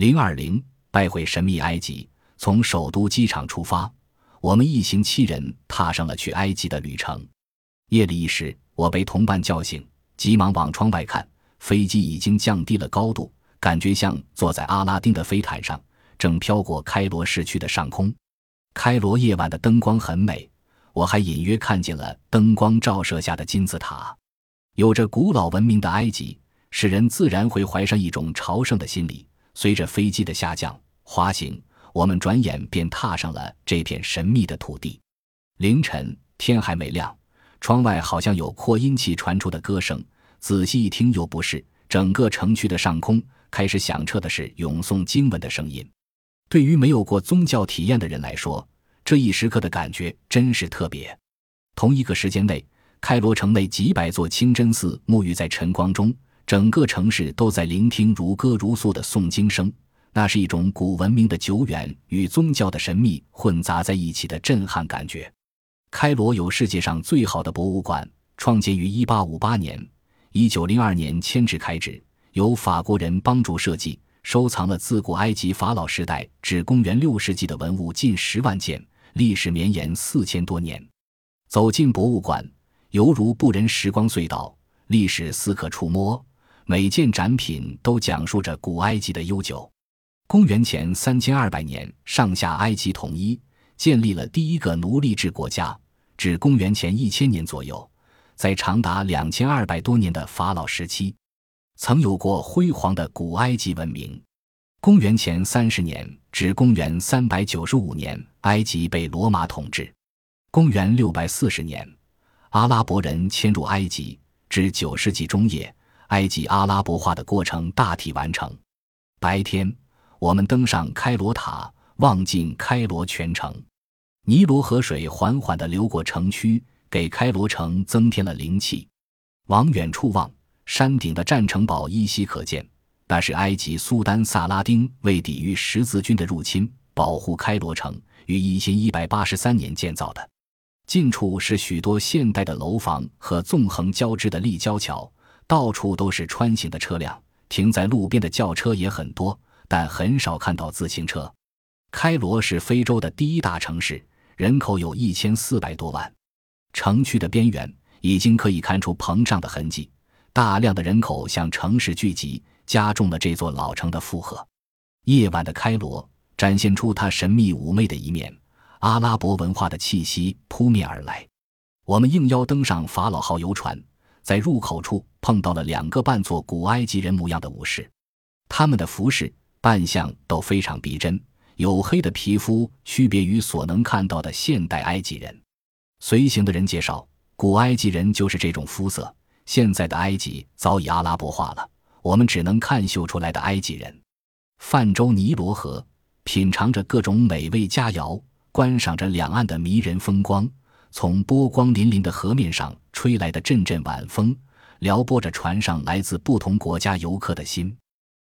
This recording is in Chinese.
零二零拜会神秘埃及。从首都机场出发，我们一行七人踏上了去埃及的旅程。夜里一时，我被同伴叫醒，急忙往窗外看，飞机已经降低了高度，感觉像坐在阿拉丁的飞毯上，正飘过开罗市区的上空。开罗夜晚的灯光很美，我还隐约看见了灯光照射下的金字塔。有着古老文明的埃及，使人自然会怀上一种朝圣的心理。随着飞机的下降、滑行。我们转眼便踏上了这片神秘的土地。凌晨，天还没亮，窗外好像有扩音器传出的歌声。仔细一听，又不是。整个城区的上空开始响彻的是咏诵经文的声音。对于没有过宗教体验的人来说，这一时刻的感觉真是特别。同一个时间内，开罗城内几百座清真寺沐浴在晨光中，整个城市都在聆听如歌如诉的诵经声。那是一种古文明的久远与宗教的神秘混杂在一起的震撼感觉。开罗有世界上最好的博物馆，创建于1858年，1902年迁至开址，由法国人帮助设计，收藏了自古埃及法老时代至公元六世纪的文物近十万件，历史绵延四千多年。走进博物馆，犹如步人时光隧道，历史似可触摸，每件展品都讲述着古埃及的悠久。公元前三千二百年，上下埃及统一，建立了第一个奴隶制国家。至公元前一千年左右，在长达两千二百多年的法老时期，曾有过辉煌的古埃及文明。公元前三十年至公元三百九十五年，埃及被罗马统治。公元六百四十年，阿拉伯人迁入埃及。至九世纪中叶，埃及阿拉伯化的过程大体完成。白天。我们登上开罗塔，望尽开罗全城。尼罗河水缓缓地流过城区，给开罗城增添了灵气。往远处望，山顶的战城堡依稀可见，那是埃及苏丹萨拉丁为抵御十字军的入侵，保护开罗城，于一千一百八十三年建造的。近处是许多现代的楼房和纵横交织的立交桥，到处都是穿行的车辆，停在路边的轿车也很多。但很少看到自行车。开罗是非洲的第一大城市，人口有一千四百多万。城区的边缘已经可以看出膨胀的痕迹，大量的人口向城市聚集，加重了这座老城的负荷。夜晚的开罗展现出它神秘妩媚的一面，阿拉伯文化的气息扑面而来。我们应邀登上法老号游船，在入口处碰到了两个扮作古埃及人模样的武士，他们的服饰。扮相都非常逼真，黝黑的皮肤区别于所能看到的现代埃及人。随行的人介绍，古埃及人就是这种肤色，现在的埃及早已阿拉伯化了，我们只能看秀出来的埃及人。泛舟尼罗河，品尝着各种美味佳肴，观赏着两岸的迷人风光。从波光粼粼的河面上吹来的阵阵晚风，撩拨着船上来自不同国家游客的心。